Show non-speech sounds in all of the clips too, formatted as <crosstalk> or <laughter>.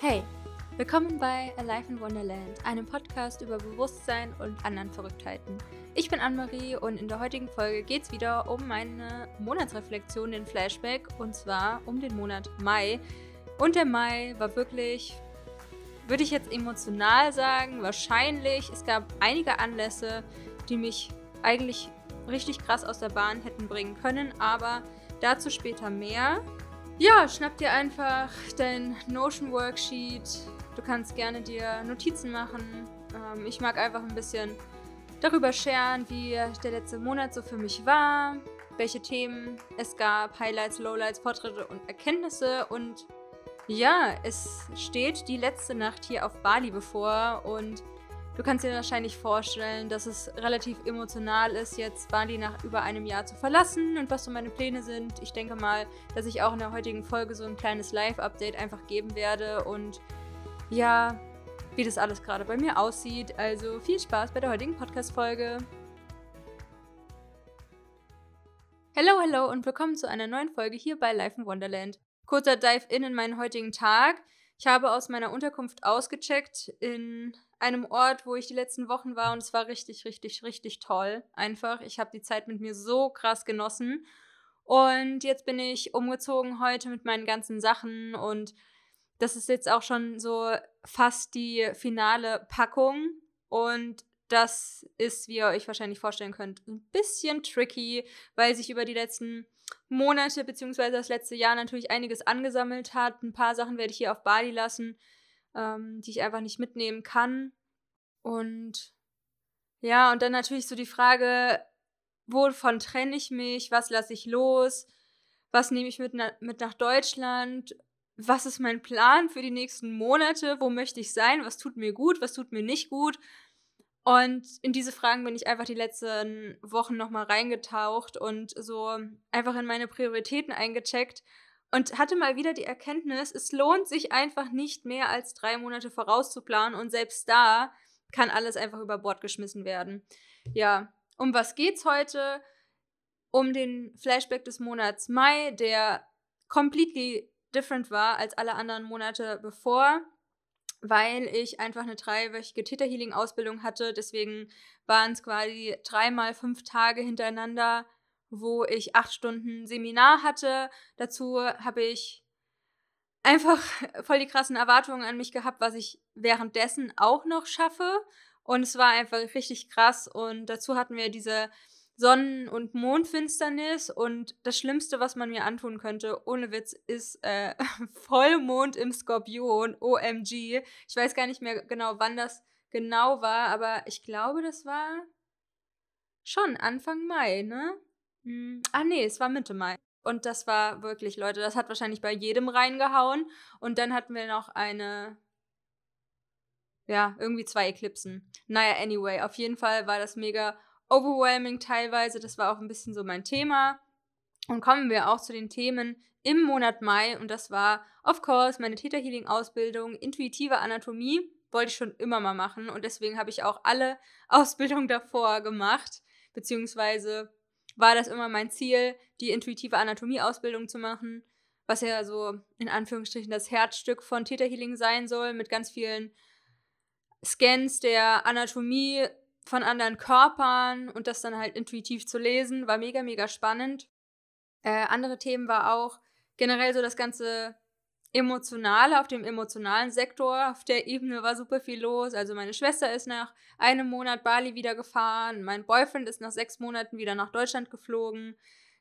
Hey, willkommen bei Alive in Wonderland, einem Podcast über Bewusstsein und anderen Verrücktheiten. Ich bin Anne-Marie und in der heutigen Folge geht es wieder um meine Monatsreflexion, den Flashback, und zwar um den Monat Mai. Und der Mai war wirklich, würde ich jetzt emotional sagen, wahrscheinlich. Es gab einige Anlässe, die mich eigentlich richtig krass aus der Bahn hätten bringen können, aber dazu später mehr. Ja, schnapp dir einfach dein Notion Worksheet. Du kannst gerne dir Notizen machen. Ähm, ich mag einfach ein bisschen darüber scheren, wie der letzte Monat so für mich war, welche Themen es gab, Highlights, Lowlights, Fortschritte und Erkenntnisse. Und ja, es steht die letzte Nacht hier auf Bali bevor und Du kannst dir wahrscheinlich vorstellen, dass es relativ emotional ist, jetzt Bali nach über einem Jahr zu verlassen und was so meine Pläne sind. Ich denke mal, dass ich auch in der heutigen Folge so ein kleines Live-Update einfach geben werde und ja, wie das alles gerade bei mir aussieht. Also viel Spaß bei der heutigen Podcast-Folge. Hallo, hallo und willkommen zu einer neuen Folge hier bei Life in Wonderland. Kurzer Dive in in meinen heutigen Tag. Ich habe aus meiner Unterkunft ausgecheckt in einem Ort, wo ich die letzten Wochen war und es war richtig, richtig, richtig toll. Einfach. Ich habe die Zeit mit mir so krass genossen. Und jetzt bin ich umgezogen heute mit meinen ganzen Sachen und das ist jetzt auch schon so fast die finale Packung. Und das ist, wie ihr euch wahrscheinlich vorstellen könnt, ein bisschen tricky, weil sich über die letzten Monate bzw. das letzte Jahr natürlich einiges angesammelt hat. Ein paar Sachen werde ich hier auf Bali lassen ähm, die ich einfach nicht mitnehmen kann. Und ja, und dann natürlich so die Frage, wovon trenne ich mich, was lasse ich los, was nehme ich mit, na mit nach Deutschland, was ist mein Plan für die nächsten Monate, wo möchte ich sein, was tut mir gut, was tut mir nicht gut. Und in diese Fragen bin ich einfach die letzten Wochen nochmal reingetaucht und so einfach in meine Prioritäten eingecheckt und hatte mal wieder die Erkenntnis, es lohnt sich einfach nicht mehr als drei Monate vorauszuplanen und selbst da kann alles einfach über Bord geschmissen werden. Ja, um was geht's heute? Um den Flashback des Monats Mai, der completely different war als alle anderen Monate bevor, weil ich einfach eine dreiwöchige Theta Healing Ausbildung hatte. Deswegen waren es quasi dreimal fünf Tage hintereinander wo ich acht Stunden Seminar hatte. Dazu habe ich einfach <laughs> voll die krassen Erwartungen an mich gehabt, was ich währenddessen auch noch schaffe. Und es war einfach richtig krass. Und dazu hatten wir diese Sonnen- und Mondfinsternis. Und das Schlimmste, was man mir antun könnte, ohne Witz, ist äh, <laughs> Vollmond im Skorpion. OMG. Ich weiß gar nicht mehr genau, wann das genau war, aber ich glaube, das war schon Anfang Mai, ne? Hm, ah nee, es war Mitte Mai. Und das war wirklich, Leute, das hat wahrscheinlich bei jedem reingehauen. Und dann hatten wir noch eine, ja, irgendwie zwei Eklipsen. Naja, anyway, auf jeden Fall war das mega overwhelming teilweise. Das war auch ein bisschen so mein Thema. Und kommen wir auch zu den Themen im Monat Mai. Und das war, of course, meine Theta Healing Ausbildung, intuitive Anatomie. Wollte ich schon immer mal machen. Und deswegen habe ich auch alle <laughs> Ausbildungen davor gemacht. Beziehungsweise war das immer mein Ziel, die intuitive Anatomieausbildung zu machen, was ja so in Anführungsstrichen das Herzstück von Theta Healing sein soll, mit ganz vielen Scans der Anatomie von anderen Körpern und das dann halt intuitiv zu lesen, war mega, mega spannend. Äh, andere Themen war auch generell so das ganze Emotionale, auf dem emotionalen Sektor, auf der Ebene war super viel los. Also meine Schwester ist nach einem Monat Bali wieder gefahren, mein Boyfriend ist nach sechs Monaten wieder nach Deutschland geflogen.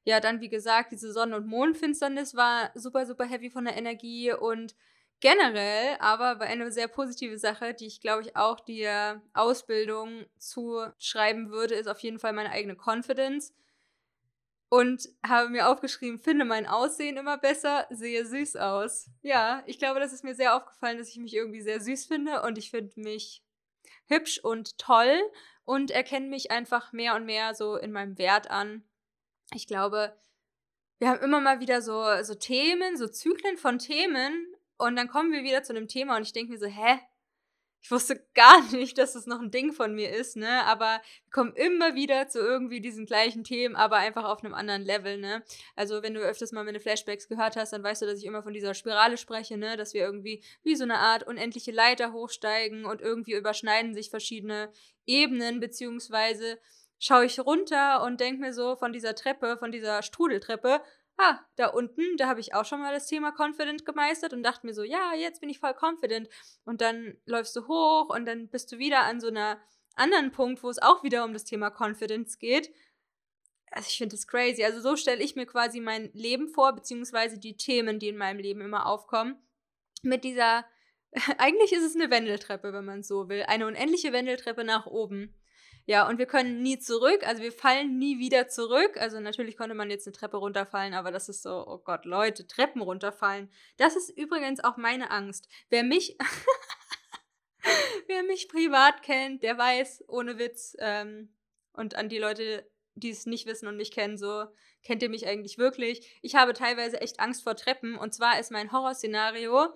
Ja, dann wie gesagt, diese Sonnen- und Mondfinsternis war super, super heavy von der Energie und generell aber war eine sehr positive Sache, die ich glaube ich auch der Ausbildung zuschreiben würde, ist auf jeden Fall meine eigene Confidence und habe mir aufgeschrieben, finde mein Aussehen immer besser, sehe süß aus. Ja, ich glaube, das ist mir sehr aufgefallen, dass ich mich irgendwie sehr süß finde und ich finde mich hübsch und toll und erkenne mich einfach mehr und mehr so in meinem Wert an. Ich glaube, wir haben immer mal wieder so, so Themen, so Zyklen von Themen und dann kommen wir wieder zu einem Thema und ich denke mir so, hä? Ich wusste gar <laughs> nicht, dass das noch ein Ding von mir ist, ne? Aber wir kommen immer wieder zu irgendwie diesen gleichen Themen, aber einfach auf einem anderen Level, ne? Also, wenn du öfters mal meine Flashbacks gehört hast, dann weißt du, dass ich immer von dieser Spirale spreche, ne? Dass wir irgendwie wie so eine Art unendliche Leiter hochsteigen und irgendwie überschneiden sich verschiedene Ebenen, beziehungsweise schaue ich runter und denke mir so von dieser Treppe, von dieser Strudeltreppe, ah, da unten, da habe ich auch schon mal das Thema Confident gemeistert und dachte mir so, ja, jetzt bin ich voll confident. Und dann läufst du hoch und dann bist du wieder an so einer anderen Punkt, wo es auch wieder um das Thema Confidence geht. Also ich finde das crazy. Also so stelle ich mir quasi mein Leben vor, beziehungsweise die Themen, die in meinem Leben immer aufkommen. Mit dieser, <laughs> eigentlich ist es eine Wendeltreppe, wenn man so will. Eine unendliche Wendeltreppe nach oben. Ja, und wir können nie zurück, also wir fallen nie wieder zurück. Also natürlich konnte man jetzt eine Treppe runterfallen, aber das ist so, oh Gott, Leute, Treppen runterfallen. Das ist übrigens auch meine Angst. Wer mich, <laughs> wer mich privat kennt, der weiß, ohne Witz, ähm, und an die Leute, die es nicht wissen und mich kennen, so kennt ihr mich eigentlich wirklich. Ich habe teilweise echt Angst vor Treppen und zwar ist mein Horrorszenario,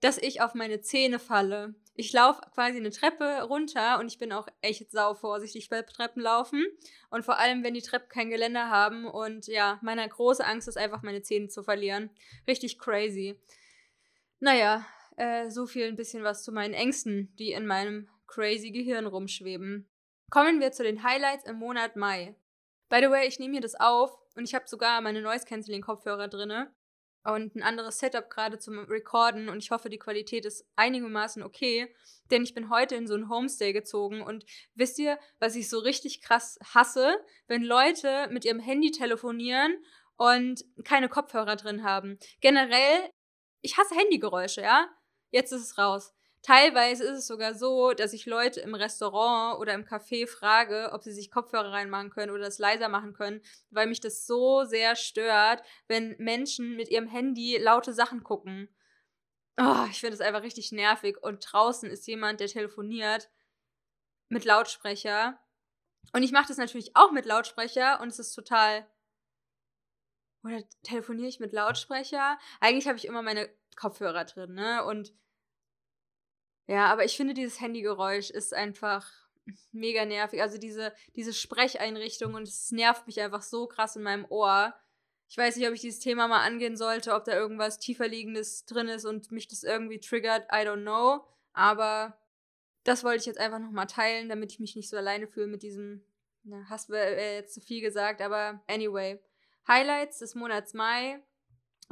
dass ich auf meine Zähne falle. Ich laufe quasi eine Treppe runter und ich bin auch echt sau vorsichtig bei Treppenlaufen. Und vor allem, wenn die Treppen kein Geländer haben. Und ja, meine große Angst ist einfach, meine Zähne zu verlieren. Richtig crazy. Naja, äh, so viel ein bisschen was zu meinen Ängsten, die in meinem crazy Gehirn rumschweben. Kommen wir zu den Highlights im Monat Mai. By the way, ich nehme hier das auf und ich habe sogar meine Noise Cancelling Kopfhörer drinne und ein anderes Setup gerade zum Recorden und ich hoffe, die Qualität ist einigermaßen okay, denn ich bin heute in so ein Homestay gezogen und wisst ihr, was ich so richtig krass hasse, wenn Leute mit ihrem Handy telefonieren und keine Kopfhörer drin haben. Generell, ich hasse Handygeräusche, ja? Jetzt ist es raus. Teilweise ist es sogar so, dass ich Leute im Restaurant oder im Café frage, ob sie sich Kopfhörer reinmachen können oder es leiser machen können, weil mich das so sehr stört, wenn Menschen mit ihrem Handy laute Sachen gucken. Oh, ich finde es einfach richtig nervig. Und draußen ist jemand, der telefoniert mit Lautsprecher. Und ich mache das natürlich auch mit Lautsprecher und es ist total. Oder telefoniere ich mit Lautsprecher? Eigentlich habe ich immer meine Kopfhörer drin, ne? Und ja, aber ich finde, dieses Handygeräusch ist einfach mega nervig. Also diese, diese Sprecheinrichtung und es nervt mich einfach so krass in meinem Ohr. Ich weiß nicht, ob ich dieses Thema mal angehen sollte, ob da irgendwas tieferliegendes drin ist und mich das irgendwie triggert. I don't know. Aber das wollte ich jetzt einfach nochmal teilen, damit ich mich nicht so alleine fühle mit diesem, na, hast du äh, jetzt zu viel gesagt, aber anyway. Highlights des Monats Mai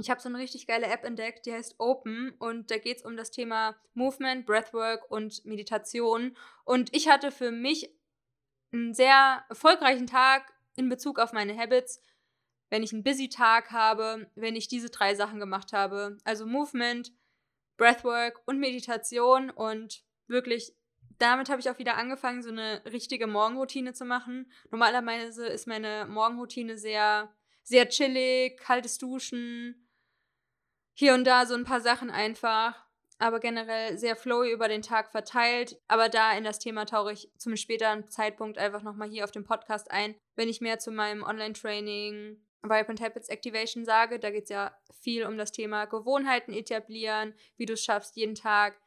ich habe so eine richtig geile App entdeckt, die heißt Open und da geht es um das Thema Movement, Breathwork und Meditation. Und ich hatte für mich einen sehr erfolgreichen Tag in Bezug auf meine Habits, wenn ich einen busy Tag habe, wenn ich diese drei Sachen gemacht habe. Also Movement, Breathwork und Meditation und wirklich damit habe ich auch wieder angefangen, so eine richtige Morgenroutine zu machen. Normalerweise ist meine Morgenroutine sehr, sehr chillig, kaltes Duschen, hier und da so ein paar Sachen einfach, aber generell sehr flowy über den Tag verteilt. Aber da in das Thema tauche ich zum späteren Zeitpunkt einfach nochmal hier auf dem Podcast ein, wenn ich mehr zu meinem Online-Training Vibrant Habits Activation sage. Da geht es ja viel um das Thema Gewohnheiten etablieren, wie du es schaffst, jeden Tag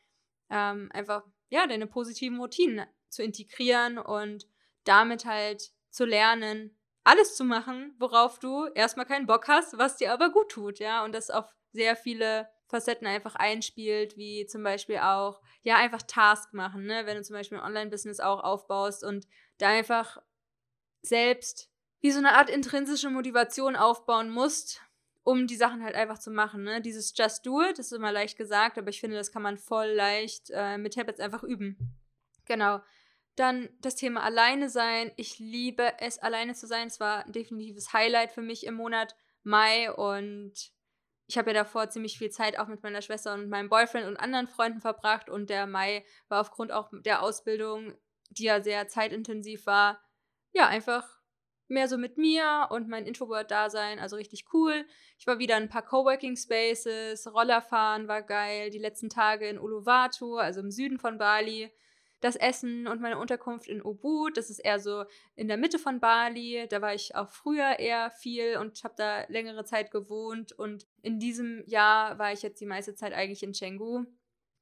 ähm, einfach ja, deine positiven Routinen zu integrieren und damit halt zu lernen, alles zu machen, worauf du erstmal keinen Bock hast, was dir aber gut tut, ja, und das auf sehr viele Facetten einfach einspielt, wie zum Beispiel auch, ja, einfach Task machen, ne? Wenn du zum Beispiel ein Online-Business auch aufbaust und da einfach selbst wie so eine Art intrinsische Motivation aufbauen musst, um die Sachen halt einfach zu machen, ne? Dieses Just Do It, das ist immer leicht gesagt, aber ich finde, das kann man voll leicht äh, mit Habits einfach üben. Genau. Dann das Thema alleine sein. Ich liebe es, alleine zu sein. Es war ein definitives Highlight für mich im Monat Mai und ich habe ja davor ziemlich viel Zeit auch mit meiner Schwester und meinem Boyfriend und anderen Freunden verbracht und der Mai war aufgrund auch der Ausbildung, die ja sehr zeitintensiv war, ja, einfach mehr so mit mir und mein Introvert-Dasein, also richtig cool. Ich war wieder in ein paar Coworking Spaces, Rollerfahren war geil, die letzten Tage in Uluwatu, also im Süden von Bali das Essen und meine Unterkunft in Ubud. Das ist eher so in der Mitte von Bali. Da war ich auch früher eher viel und habe da längere Zeit gewohnt. Und in diesem Jahr war ich jetzt die meiste Zeit eigentlich in Canggu.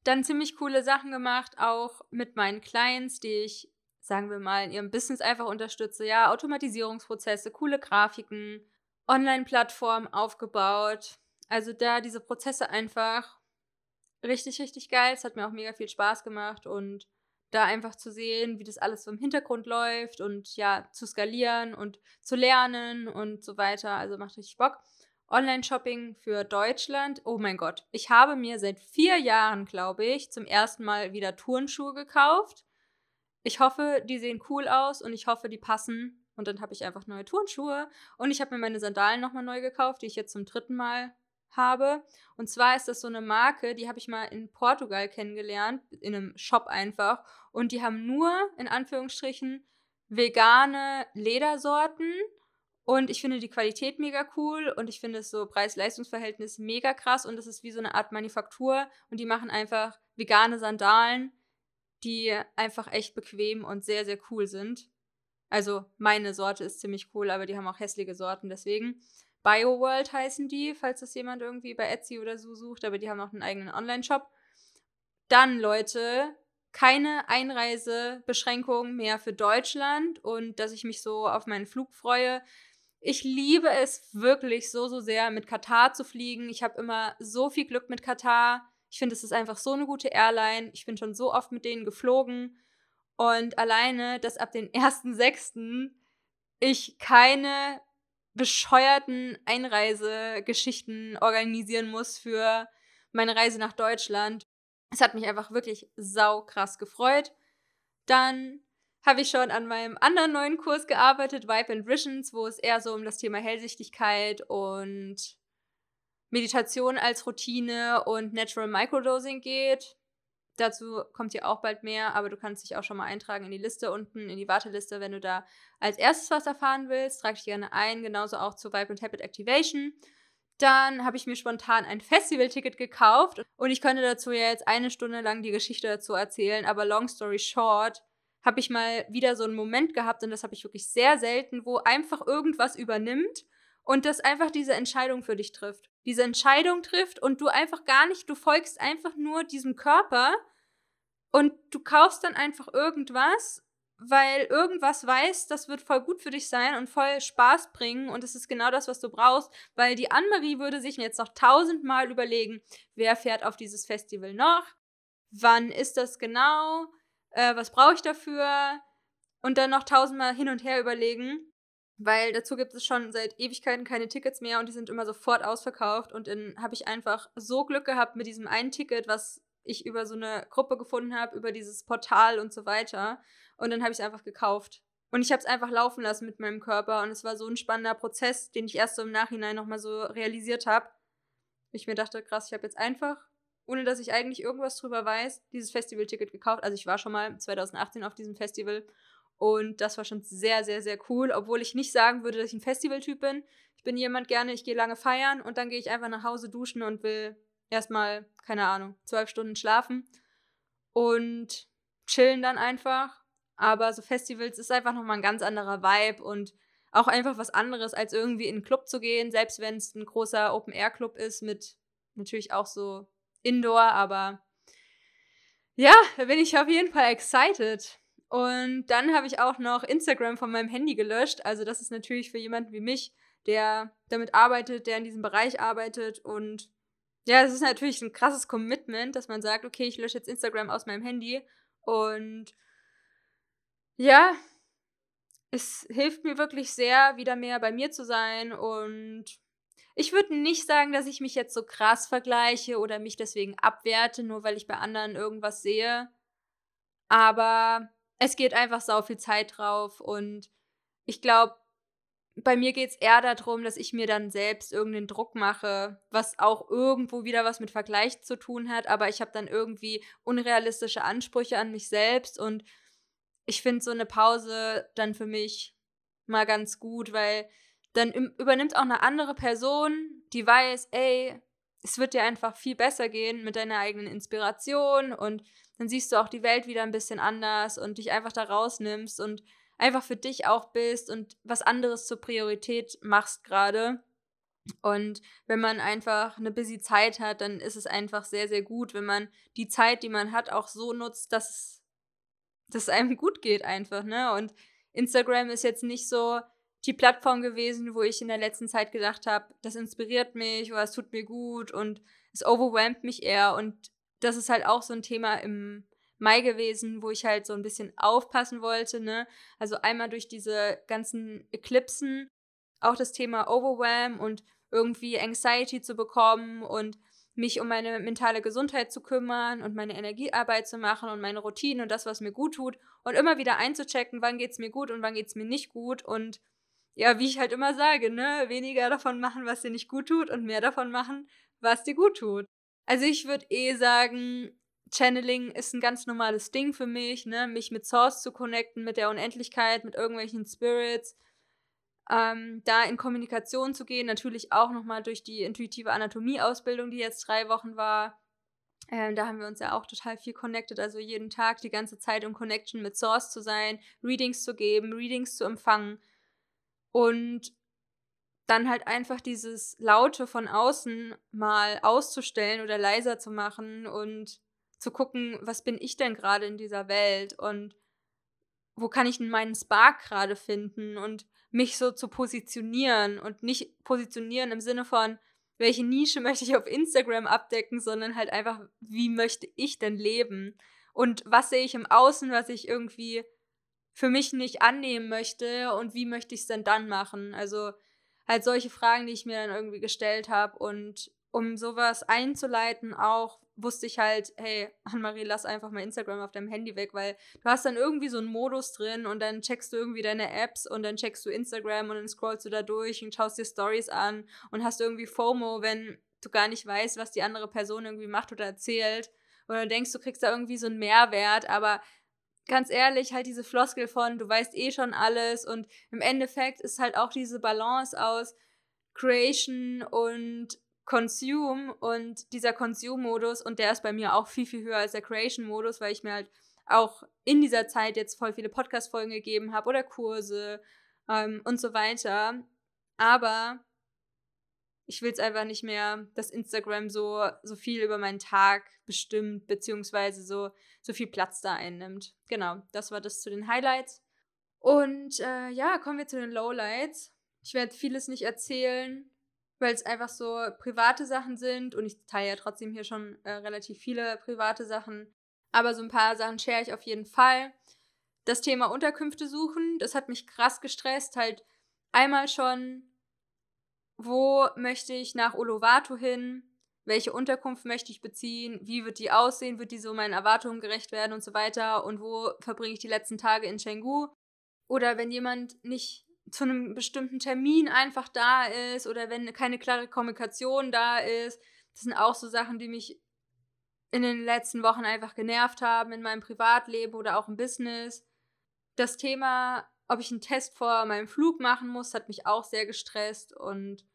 Dann ziemlich coole Sachen gemacht, auch mit meinen Clients, die ich, sagen wir mal, in ihrem Business einfach unterstütze. Ja, Automatisierungsprozesse, coole Grafiken, Online-Plattformen aufgebaut. Also da diese Prozesse einfach richtig, richtig geil. Es hat mir auch mega viel Spaß gemacht und da einfach zu sehen, wie das alles so im Hintergrund läuft und ja, zu skalieren und zu lernen und so weiter. Also macht richtig Bock. Online-Shopping für Deutschland. Oh mein Gott. Ich habe mir seit vier Jahren, glaube ich, zum ersten Mal wieder Turnschuhe gekauft. Ich hoffe, die sehen cool aus und ich hoffe, die passen. Und dann habe ich einfach neue Turnschuhe. Und ich habe mir meine Sandalen nochmal neu gekauft, die ich jetzt zum dritten Mal habe. Und zwar ist das so eine Marke, die habe ich mal in Portugal kennengelernt, in einem Shop einfach. Und die haben nur, in Anführungsstrichen, vegane Ledersorten. Und ich finde die Qualität mega cool und ich finde es so Preis-Leistungs-Verhältnis mega krass und es ist wie so eine Art Manufaktur und die machen einfach vegane Sandalen, die einfach echt bequem und sehr, sehr cool sind. Also meine Sorte ist ziemlich cool, aber die haben auch hässliche Sorten, deswegen. BioWorld heißen die, falls das jemand irgendwie bei Etsy oder so sucht, aber die haben auch einen eigenen Online-Shop. Dann, Leute, keine Einreisebeschränkungen mehr für Deutschland und dass ich mich so auf meinen Flug freue. Ich liebe es wirklich so, so sehr, mit Katar zu fliegen. Ich habe immer so viel Glück mit Katar. Ich finde, es ist einfach so eine gute Airline. Ich bin schon so oft mit denen geflogen. Und alleine, dass ab den 1.6. ich keine bescheuerten Einreisegeschichten organisieren muss für meine Reise nach Deutschland. Es hat mich einfach wirklich sau krass gefreut. Dann habe ich schon an meinem anderen neuen Kurs gearbeitet, Vibe and Visions, wo es eher so um das Thema Hellsichtigkeit und Meditation als Routine und Natural Microdosing geht. Dazu kommt hier auch bald mehr, aber du kannst dich auch schon mal eintragen in die Liste unten, in die Warteliste, wenn du da als erstes was erfahren willst. Trag dich gerne ein, genauso auch zu Vibe and Habit Activation. Dann habe ich mir spontan ein Festivalticket gekauft und ich könnte dazu ja jetzt eine Stunde lang die Geschichte dazu erzählen, aber long story short, habe ich mal wieder so einen Moment gehabt und das habe ich wirklich sehr selten, wo einfach irgendwas übernimmt und das einfach diese Entscheidung für dich trifft. Diese Entscheidung trifft und du einfach gar nicht, du folgst einfach nur diesem Körper und du kaufst dann einfach irgendwas, weil irgendwas weiß, das wird voll gut für dich sein und voll Spaß bringen. Und es ist genau das, was du brauchst, weil die Anne-Marie würde sich jetzt noch tausendmal überlegen, wer fährt auf dieses Festival noch, wann ist das genau, äh, was brauche ich dafür? Und dann noch tausendmal hin und her überlegen weil dazu gibt es schon seit Ewigkeiten keine Tickets mehr und die sind immer sofort ausverkauft. Und dann habe ich einfach so Glück gehabt mit diesem einen Ticket, was ich über so eine Gruppe gefunden habe, über dieses Portal und so weiter. Und dann habe ich es einfach gekauft. Und ich habe es einfach laufen lassen mit meinem Körper. Und es war so ein spannender Prozess, den ich erst so im Nachhinein nochmal so realisiert habe. Ich mir dachte, krass, ich habe jetzt einfach, ohne dass ich eigentlich irgendwas drüber weiß, dieses Festivalticket gekauft. Also ich war schon mal 2018 auf diesem Festival und das war schon sehr, sehr, sehr cool, obwohl ich nicht sagen würde, dass ich ein Festivaltyp bin. Ich bin jemand gerne, ich gehe lange feiern und dann gehe ich einfach nach Hause duschen und will erstmal, keine Ahnung, zwölf Stunden schlafen und chillen dann einfach. Aber so Festivals ist einfach nochmal ein ganz anderer Vibe und auch einfach was anderes, als irgendwie in einen Club zu gehen, selbst wenn es ein großer Open-Air-Club ist mit natürlich auch so Indoor, aber ja, da bin ich auf jeden Fall excited. Und dann habe ich auch noch Instagram von meinem Handy gelöscht. Also das ist natürlich für jemanden wie mich, der damit arbeitet, der in diesem Bereich arbeitet. Und ja, es ist natürlich ein krasses Commitment, dass man sagt, okay, ich lösche jetzt Instagram aus meinem Handy. Und ja, es hilft mir wirklich sehr, wieder mehr bei mir zu sein. Und ich würde nicht sagen, dass ich mich jetzt so krass vergleiche oder mich deswegen abwerte, nur weil ich bei anderen irgendwas sehe. Aber es geht einfach sau viel Zeit drauf und ich glaube, bei mir geht es eher darum, dass ich mir dann selbst irgendeinen Druck mache, was auch irgendwo wieder was mit Vergleich zu tun hat, aber ich habe dann irgendwie unrealistische Ansprüche an mich selbst und ich finde so eine Pause dann für mich mal ganz gut, weil dann übernimmt auch eine andere Person, die weiß, ey, es wird dir einfach viel besser gehen mit deiner eigenen Inspiration und dann siehst du auch die Welt wieder ein bisschen anders und dich einfach da rausnimmst und einfach für dich auch bist und was anderes zur Priorität machst gerade. Und wenn man einfach eine busy Zeit hat, dann ist es einfach sehr, sehr gut, wenn man die Zeit, die man hat, auch so nutzt, dass es, dass es einem gut geht einfach, ne? Und Instagram ist jetzt nicht so die Plattform gewesen, wo ich in der letzten Zeit gedacht habe, das inspiriert mich oder es tut mir gut und es overwhelmt mich eher. Und das ist halt auch so ein Thema im Mai gewesen, wo ich halt so ein bisschen aufpassen wollte, ne? Also einmal durch diese ganzen Eclipsen, auch das Thema Overwhelm und irgendwie Anxiety zu bekommen und mich um meine mentale Gesundheit zu kümmern und meine Energiearbeit zu machen und meine Routinen und das, was mir gut tut und immer wieder einzuchecken, wann geht's mir gut und wann geht's mir nicht gut und ja, wie ich halt immer sage, ne, weniger davon machen, was dir nicht gut tut und mehr davon machen, was dir gut tut. Also ich würde eh sagen, Channeling ist ein ganz normales Ding für mich, ne? mich mit Source zu connecten, mit der Unendlichkeit, mit irgendwelchen Spirits, ähm, da in Kommunikation zu gehen, natürlich auch nochmal durch die intuitive Anatomie-Ausbildung, die jetzt drei Wochen war. Ähm, da haben wir uns ja auch total viel connected, also jeden Tag die ganze Zeit in Connection mit Source zu sein, Readings zu geben, Readings zu empfangen und dann halt einfach dieses Laute von außen mal auszustellen oder leiser zu machen und zu gucken, was bin ich denn gerade in dieser Welt und wo kann ich denn meinen Spark gerade finden und mich so zu positionieren und nicht positionieren im Sinne von, welche Nische möchte ich auf Instagram abdecken, sondern halt einfach, wie möchte ich denn leben und was sehe ich im Außen, was ich irgendwie für mich nicht annehmen möchte und wie möchte ich es denn dann machen? Also halt solche Fragen, die ich mir dann irgendwie gestellt habe und um sowas einzuleiten auch wusste ich halt, hey, Annemarie, lass einfach mal Instagram auf deinem Handy weg, weil du hast dann irgendwie so einen Modus drin und dann checkst du irgendwie deine Apps und dann checkst du Instagram und dann scrollst du da durch und schaust dir Stories an und hast irgendwie FOMO, wenn du gar nicht weißt, was die andere Person irgendwie macht oder erzählt. Oder denkst, du kriegst da irgendwie so einen Mehrwert, aber ganz ehrlich, halt diese Floskel von, du weißt eh schon alles und im Endeffekt ist halt auch diese Balance aus Creation und Consume und dieser Consume-Modus und der ist bei mir auch viel, viel höher als der Creation-Modus, weil ich mir halt auch in dieser Zeit jetzt voll viele Podcast-Folgen gegeben habe oder Kurse ähm, und so weiter. Aber ich will es einfach nicht mehr, dass Instagram so, so viel über meinen Tag bestimmt, beziehungsweise so, so viel Platz da einnimmt. Genau, das war das zu den Highlights. Und äh, ja, kommen wir zu den Lowlights. Ich werde vieles nicht erzählen, weil es einfach so private Sachen sind und ich teile ja trotzdem hier schon äh, relativ viele private Sachen. Aber so ein paar Sachen share ich auf jeden Fall. Das Thema Unterkünfte suchen, das hat mich krass gestresst. Halt einmal schon, wo möchte ich nach Olovato hin? Welche Unterkunft möchte ich beziehen? Wie wird die aussehen? Wird die so meinen Erwartungen gerecht werden und so weiter? Und wo verbringe ich die letzten Tage in Chengdu? Oder wenn jemand nicht zu einem bestimmten Termin einfach da ist oder wenn keine klare Kommunikation da ist. Das sind auch so Sachen, die mich in den letzten Wochen einfach genervt haben in meinem Privatleben oder auch im Business. Das Thema, ob ich einen Test vor meinem Flug machen muss, hat mich auch sehr gestresst und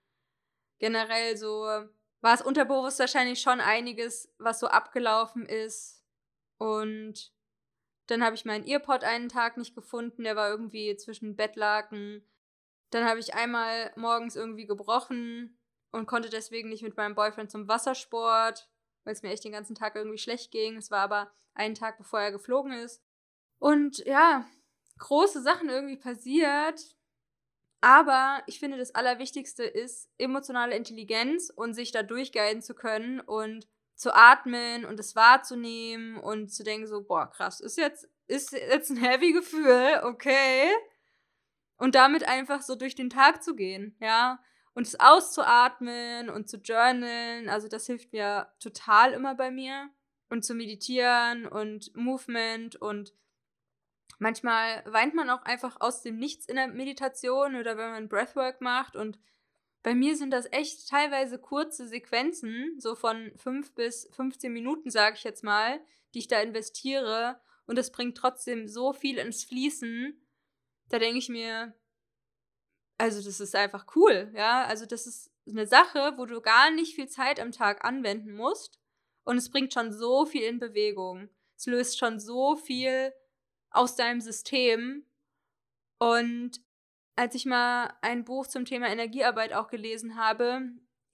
generell so war es unterbewusst wahrscheinlich schon einiges, was so abgelaufen ist und dann habe ich meinen Earpod einen Tag nicht gefunden, der war irgendwie zwischen Bettlaken. Dann habe ich einmal morgens irgendwie gebrochen und konnte deswegen nicht mit meinem Boyfriend zum Wassersport, weil es mir echt den ganzen Tag irgendwie schlecht ging. Es war aber einen Tag, bevor er geflogen ist. Und ja, große Sachen irgendwie passiert. Aber ich finde, das Allerwichtigste ist emotionale Intelligenz und sich da durchguiden zu können und zu atmen und es wahrzunehmen und zu denken so, boah, krass, ist jetzt, ist jetzt ein heavy Gefühl, okay. Und damit einfach so durch den Tag zu gehen, ja. Und es auszuatmen und zu journalen, also das hilft mir total immer bei mir. Und zu meditieren und Movement und manchmal weint man auch einfach aus dem Nichts in der Meditation oder wenn man Breathwork macht und bei mir sind das echt teilweise kurze Sequenzen, so von 5 bis 15 Minuten, sage ich jetzt mal, die ich da investiere. Und das bringt trotzdem so viel ins Fließen. Da denke ich mir, also das ist einfach cool, ja. Also das ist eine Sache, wo du gar nicht viel Zeit am Tag anwenden musst. Und es bringt schon so viel in Bewegung. Es löst schon so viel aus deinem System. Und als ich mal ein Buch zum Thema Energiearbeit auch gelesen habe,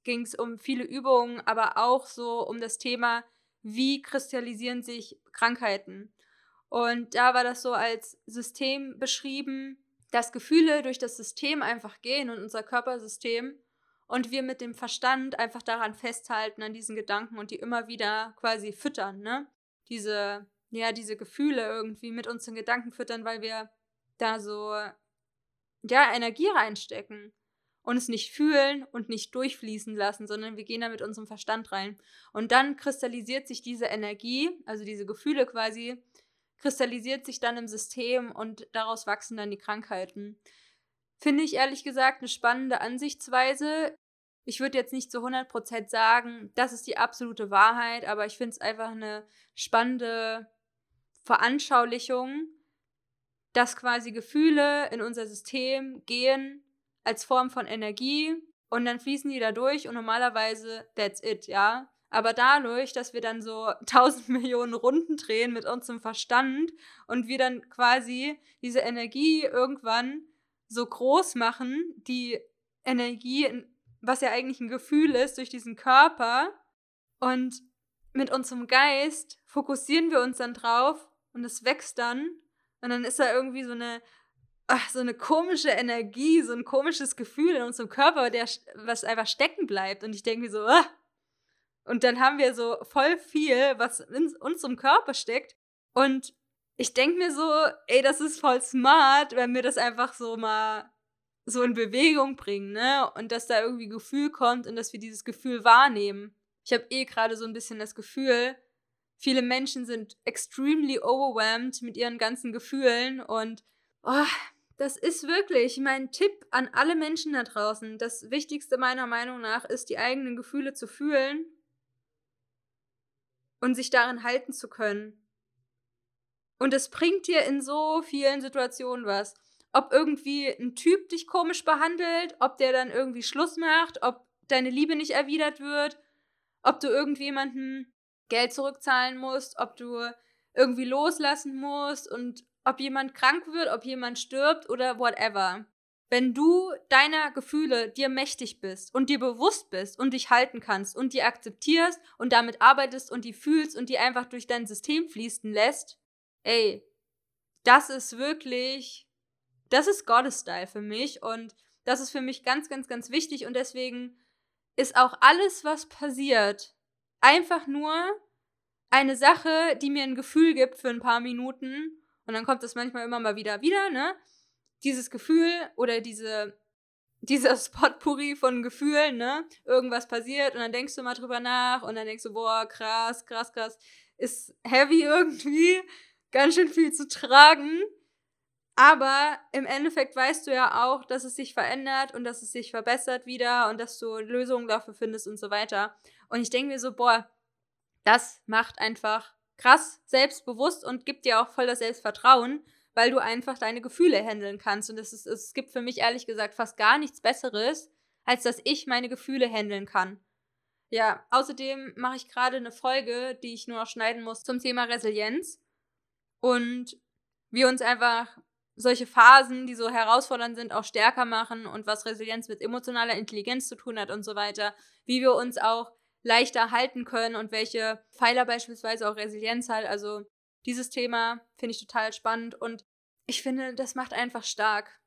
ging es um viele Übungen, aber auch so um das Thema, wie kristallisieren sich Krankheiten. Und da war das so als System beschrieben, dass Gefühle durch das System einfach gehen und unser Körpersystem und wir mit dem Verstand einfach daran festhalten, an diesen Gedanken und die immer wieder quasi füttern, ne? Diese, ja, diese Gefühle irgendwie mit unseren Gedanken füttern, weil wir da so, ja, Energie reinstecken und es nicht fühlen und nicht durchfließen lassen, sondern wir gehen da mit unserem Verstand rein. Und dann kristallisiert sich diese Energie, also diese Gefühle quasi, kristallisiert sich dann im System und daraus wachsen dann die Krankheiten. Finde ich ehrlich gesagt eine spannende Ansichtsweise. Ich würde jetzt nicht zu 100% sagen, das ist die absolute Wahrheit, aber ich finde es einfach eine spannende Veranschaulichung, dass quasi Gefühle in unser System gehen als Form von Energie und dann fließen die da durch und normalerweise that's it, ja. Aber dadurch, dass wir dann so <laughs> tausend Millionen Runden drehen mit unserem Verstand und wir dann quasi diese Energie irgendwann so groß machen, die Energie, was ja eigentlich ein Gefühl ist, durch diesen Körper und mit unserem Geist fokussieren wir uns dann drauf und es wächst dann und dann ist da irgendwie so eine ach, so eine komische Energie, so ein komisches Gefühl in unserem Körper, der, was einfach stecken bleibt. Und ich denke mir so, ah. und dann haben wir so voll viel, was in unserem Körper steckt. Und ich denke mir so, ey, das ist voll smart, wenn wir das einfach so mal so in Bewegung bringen, ne? Und dass da irgendwie Gefühl kommt und dass wir dieses Gefühl wahrnehmen. Ich habe eh gerade so ein bisschen das Gefühl, viele Menschen sind extremely overwhelmed mit ihren ganzen Gefühlen und oh, das ist wirklich mein Tipp an alle Menschen da draußen. Das Wichtigste meiner Meinung nach ist, die eigenen Gefühle zu fühlen und sich darin halten zu können. Und es bringt dir in so vielen Situationen was. Ob irgendwie ein Typ dich komisch behandelt, ob der dann irgendwie Schluss macht, ob deine Liebe nicht erwidert wird, ob du irgendjemandem Geld zurückzahlen musst, ob du irgendwie loslassen musst und ob jemand krank wird, ob jemand stirbt oder whatever. Wenn du deiner Gefühle dir mächtig bist und dir bewusst bist und dich halten kannst und die akzeptierst und damit arbeitest und die fühlst und die einfach durch dein System fließen lässt, ey, das ist wirklich, das ist Gottes-Style für mich und das ist für mich ganz, ganz, ganz wichtig und deswegen ist auch alles, was passiert, einfach nur eine Sache, die mir ein Gefühl gibt für ein paar Minuten und dann kommt es manchmal immer mal wieder wieder, ne? Dieses Gefühl oder diese, dieser <laughs> Spotpuri von Gefühlen, ne? Irgendwas passiert und dann denkst du mal drüber nach und dann denkst du, boah, krass, krass, krass. Ist heavy irgendwie, ganz schön viel zu tragen. Aber im Endeffekt weißt du ja auch, dass es sich verändert und dass es sich verbessert wieder und dass du Lösungen dafür findest und so weiter. Und ich denke mir so, boah, das macht einfach krass selbstbewusst und gibt dir auch voll das Selbstvertrauen, weil du einfach deine Gefühle handeln kannst. Und es, ist, es gibt für mich ehrlich gesagt fast gar nichts Besseres, als dass ich meine Gefühle handeln kann. Ja, außerdem mache ich gerade eine Folge, die ich nur noch schneiden muss zum Thema Resilienz. Und wir uns einfach solche Phasen, die so herausfordernd sind, auch stärker machen und was Resilienz mit emotionaler Intelligenz zu tun hat und so weiter. Wie wir uns auch leichter halten können und welche Pfeiler beispielsweise auch Resilienz hat. Also dieses Thema finde ich total spannend und ich finde, das macht einfach stark.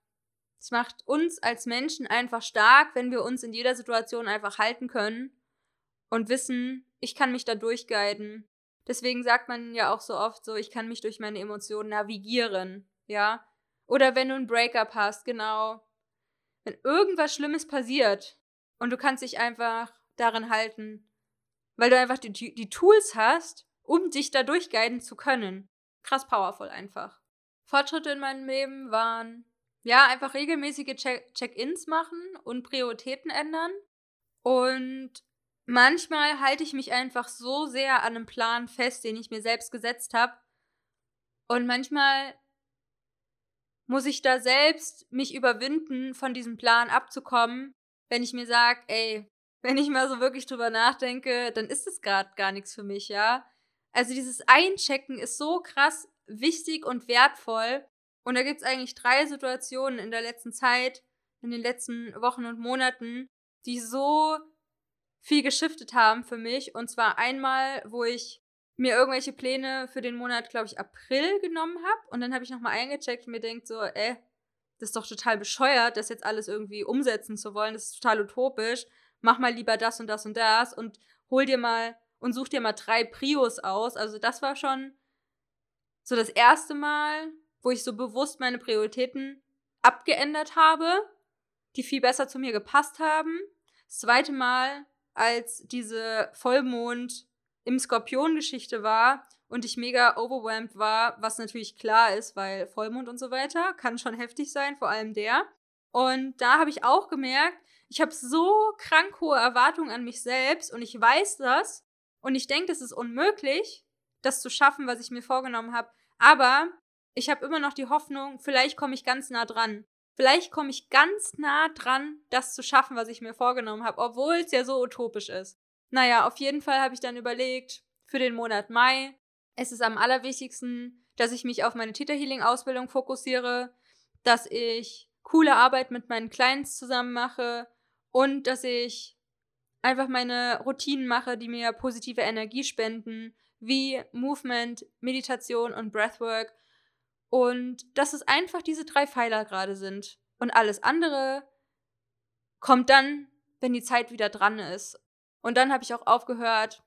Es macht uns als Menschen einfach stark, wenn wir uns in jeder Situation einfach halten können und wissen, ich kann mich da durchguiden. Deswegen sagt man ja auch so oft so, ich kann mich durch meine Emotionen navigieren, ja? Oder wenn du ein Breakup hast, genau. Wenn irgendwas Schlimmes passiert und du kannst dich einfach darin halten, weil du einfach die, die Tools hast, um dich da durchguiden zu können. Krass powerful einfach. Fortschritte in meinem Leben waren, ja, einfach regelmäßige Check-ins machen und Prioritäten ändern. Und manchmal halte ich mich einfach so sehr an einem Plan fest, den ich mir selbst gesetzt habe. Und manchmal muss ich da selbst mich überwinden, von diesem Plan abzukommen, wenn ich mir sage, ey, wenn ich mal so wirklich drüber nachdenke, dann ist es gerade gar nichts für mich, ja. Also dieses Einchecken ist so krass wichtig und wertvoll. Und da gibt es eigentlich drei Situationen in der letzten Zeit, in den letzten Wochen und Monaten, die so viel geschiftet haben für mich. Und zwar einmal, wo ich mir irgendwelche Pläne für den Monat, glaube ich, April genommen habe. Und dann habe ich nochmal eingecheckt und mir denkt so, äh, das ist doch total bescheuert, das jetzt alles irgendwie umsetzen zu wollen. Das ist total utopisch. Mach mal lieber das und das und das und hol dir mal und such dir mal drei Prios aus. Also das war schon so das erste Mal, wo ich so bewusst meine Prioritäten abgeändert habe, die viel besser zu mir gepasst haben. Das zweite Mal, als diese Vollmond im Skorpion-Geschichte war und ich mega overwhelmed war, was natürlich klar ist, weil Vollmond und so weiter kann schon heftig sein, vor allem der. Und da habe ich auch gemerkt, ich habe so krank hohe Erwartungen an mich selbst und ich weiß das und ich denke, es ist unmöglich, das zu schaffen, was ich mir vorgenommen habe. Aber ich habe immer noch die Hoffnung, vielleicht komme ich ganz nah dran. Vielleicht komme ich ganz nah dran, das zu schaffen, was ich mir vorgenommen habe, obwohl es ja so utopisch ist. Naja, auf jeden Fall habe ich dann überlegt, für den Monat Mai, es ist am allerwichtigsten, dass ich mich auf meine Theta Healing Ausbildung fokussiere, dass ich coole Arbeit mit meinen Clients zusammen mache und dass ich einfach meine Routinen mache, die mir positive Energie spenden, wie Movement, Meditation und Breathwork. Und dass es einfach diese drei Pfeiler gerade sind. Und alles andere kommt dann, wenn die Zeit wieder dran ist. Und dann habe ich auch aufgehört,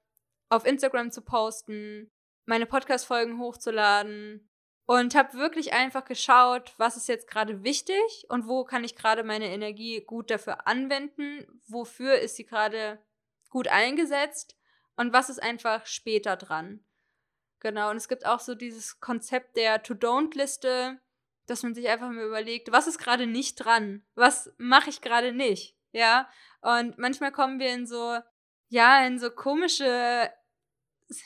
auf Instagram zu posten, meine Podcast-Folgen hochzuladen und habe wirklich einfach geschaut, was ist jetzt gerade wichtig und wo kann ich gerade meine Energie gut dafür anwenden, wofür ist sie gerade gut eingesetzt und was ist einfach später dran. Genau, und es gibt auch so dieses Konzept der To-Don't-Liste, dass man sich einfach mal überlegt, was ist gerade nicht dran? Was mache ich gerade nicht? Ja, und manchmal kommen wir in so ja, in so komische,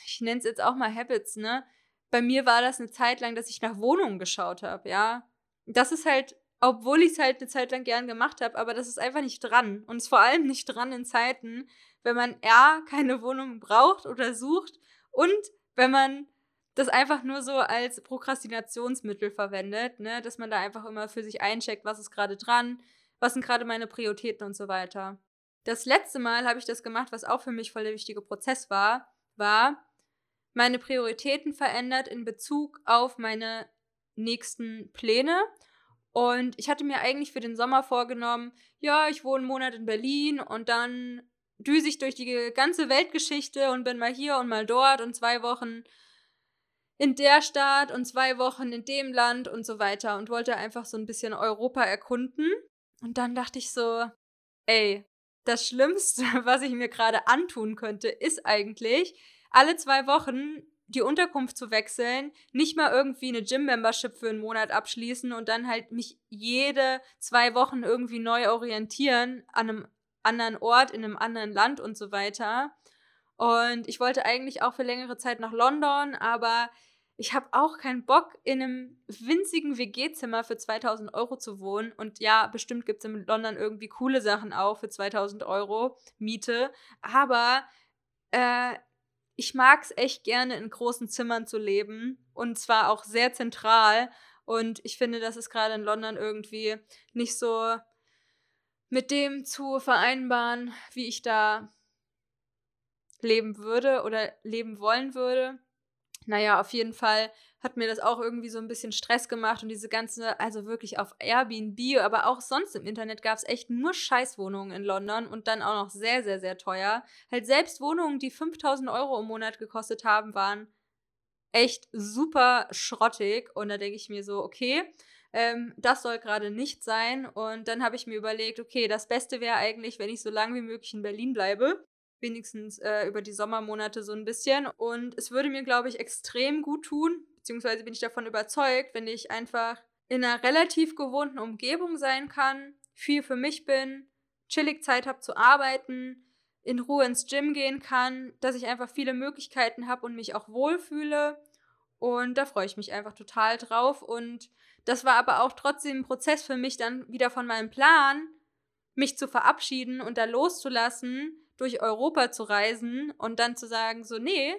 ich nenne es jetzt auch mal Habits, ne? Bei mir war das eine Zeit lang, dass ich nach Wohnungen geschaut habe, ja. Das ist halt, obwohl ich es halt eine Zeit lang gern gemacht habe, aber das ist einfach nicht dran. Und es ist vor allem nicht dran in Zeiten, wenn man A, keine Wohnung braucht oder sucht und wenn man das einfach nur so als Prokrastinationsmittel verwendet, ne? Dass man da einfach immer für sich eincheckt, was ist gerade dran, was sind gerade meine Prioritäten und so weiter. Das letzte Mal habe ich das gemacht, was auch für mich voll der wichtige Prozess war, war meine Prioritäten verändert in Bezug auf meine nächsten Pläne. Und ich hatte mir eigentlich für den Sommer vorgenommen, ja, ich wohne einen Monat in Berlin und dann düse ich durch die ganze Weltgeschichte und bin mal hier und mal dort und zwei Wochen in der Stadt und zwei Wochen in dem Land und so weiter und wollte einfach so ein bisschen Europa erkunden. Und dann dachte ich so, ey, das Schlimmste, <laughs> was ich mir gerade antun könnte, ist eigentlich, alle zwei Wochen die Unterkunft zu wechseln, nicht mal irgendwie eine Gym-Membership für einen Monat abschließen und dann halt mich jede zwei Wochen irgendwie neu orientieren an einem anderen Ort, in einem anderen Land und so weiter. Und ich wollte eigentlich auch für längere Zeit nach London, aber ich habe auch keinen Bock, in einem winzigen WG-Zimmer für 2000 Euro zu wohnen. Und ja, bestimmt gibt es in London irgendwie coole Sachen auch für 2000 Euro Miete. Aber äh, ich mag es echt gerne, in großen Zimmern zu leben. Und zwar auch sehr zentral. Und ich finde, das ist gerade in London irgendwie nicht so mit dem zu vereinbaren, wie ich da leben würde oder leben wollen würde. Naja, auf jeden Fall hat mir das auch irgendwie so ein bisschen Stress gemacht und diese ganze, also wirklich auf Airbnb, aber auch sonst im Internet gab es echt nur Scheißwohnungen in London und dann auch noch sehr, sehr, sehr teuer. Halt selbst Wohnungen, die 5000 Euro im Monat gekostet haben, waren echt super schrottig und da denke ich mir so, okay, ähm, das soll gerade nicht sein und dann habe ich mir überlegt, okay, das Beste wäre eigentlich, wenn ich so lange wie möglich in Berlin bleibe wenigstens äh, über die Sommermonate so ein bisschen. Und es würde mir, glaube ich, extrem gut tun, beziehungsweise bin ich davon überzeugt, wenn ich einfach in einer relativ gewohnten Umgebung sein kann, viel für mich bin, chillig Zeit habe zu arbeiten, in Ruhe ins Gym gehen kann, dass ich einfach viele Möglichkeiten habe und mich auch wohlfühle. Und da freue ich mich einfach total drauf. Und das war aber auch trotzdem ein Prozess für mich, dann wieder von meinem Plan, mich zu verabschieden und da loszulassen durch Europa zu reisen und dann zu sagen, so, nee,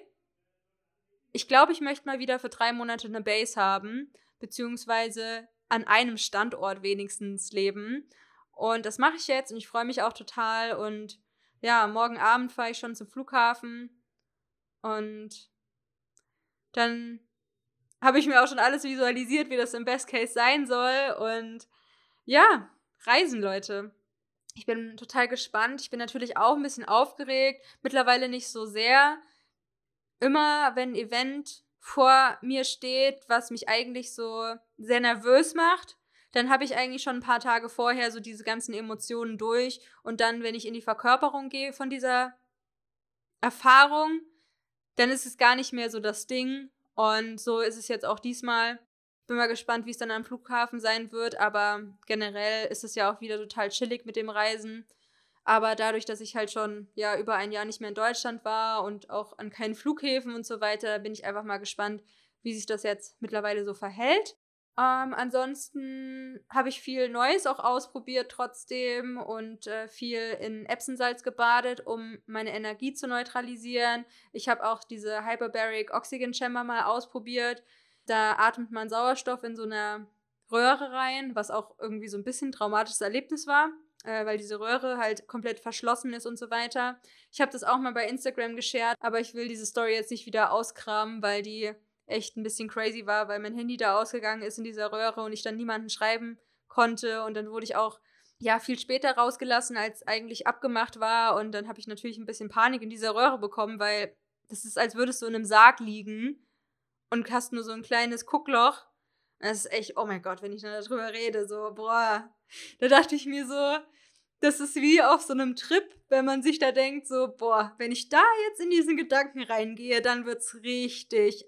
ich glaube, ich möchte mal wieder für drei Monate eine Base haben, beziehungsweise an einem Standort wenigstens leben. Und das mache ich jetzt und ich freue mich auch total. Und ja, morgen Abend fahre ich schon zum Flughafen. Und dann habe ich mir auch schon alles visualisiert, wie das im Best Case sein soll. Und ja, reisen, Leute. Ich bin total gespannt. Ich bin natürlich auch ein bisschen aufgeregt. Mittlerweile nicht so sehr. Immer, wenn ein Event vor mir steht, was mich eigentlich so sehr nervös macht, dann habe ich eigentlich schon ein paar Tage vorher so diese ganzen Emotionen durch. Und dann, wenn ich in die Verkörperung gehe von dieser Erfahrung, dann ist es gar nicht mehr so das Ding. Und so ist es jetzt auch diesmal. Bin mal gespannt, wie es dann am Flughafen sein wird, aber generell ist es ja auch wieder total chillig mit dem Reisen. Aber dadurch, dass ich halt schon ja über ein Jahr nicht mehr in Deutschland war und auch an keinen Flughäfen und so weiter, bin ich einfach mal gespannt, wie sich das jetzt mittlerweile so verhält. Ähm, ansonsten habe ich viel Neues auch ausprobiert trotzdem und äh, viel in Epsonsalz gebadet, um meine Energie zu neutralisieren. Ich habe auch diese Hyperbaric Oxygen Chamber mal ausprobiert. Da atmet man Sauerstoff in so einer Röhre rein, was auch irgendwie so ein bisschen ein traumatisches Erlebnis war, äh, weil diese Röhre halt komplett verschlossen ist und so weiter. Ich habe das auch mal bei Instagram geshared, aber ich will diese Story jetzt nicht wieder auskramen, weil die echt ein bisschen crazy war, weil mein Handy da ausgegangen ist in dieser Röhre und ich dann niemanden schreiben konnte. Und dann wurde ich auch ja viel später rausgelassen, als eigentlich abgemacht war. Und dann habe ich natürlich ein bisschen Panik in dieser Röhre bekommen, weil das ist, als würdest du in einem Sarg liegen und hast nur so ein kleines Guckloch. Das ist echt, oh mein Gott, wenn ich dann darüber rede, so, boah. Da dachte ich mir so, das ist wie auf so einem Trip, wenn man sich da denkt, so, boah, wenn ich da jetzt in diesen Gedanken reingehe, dann wird's richtig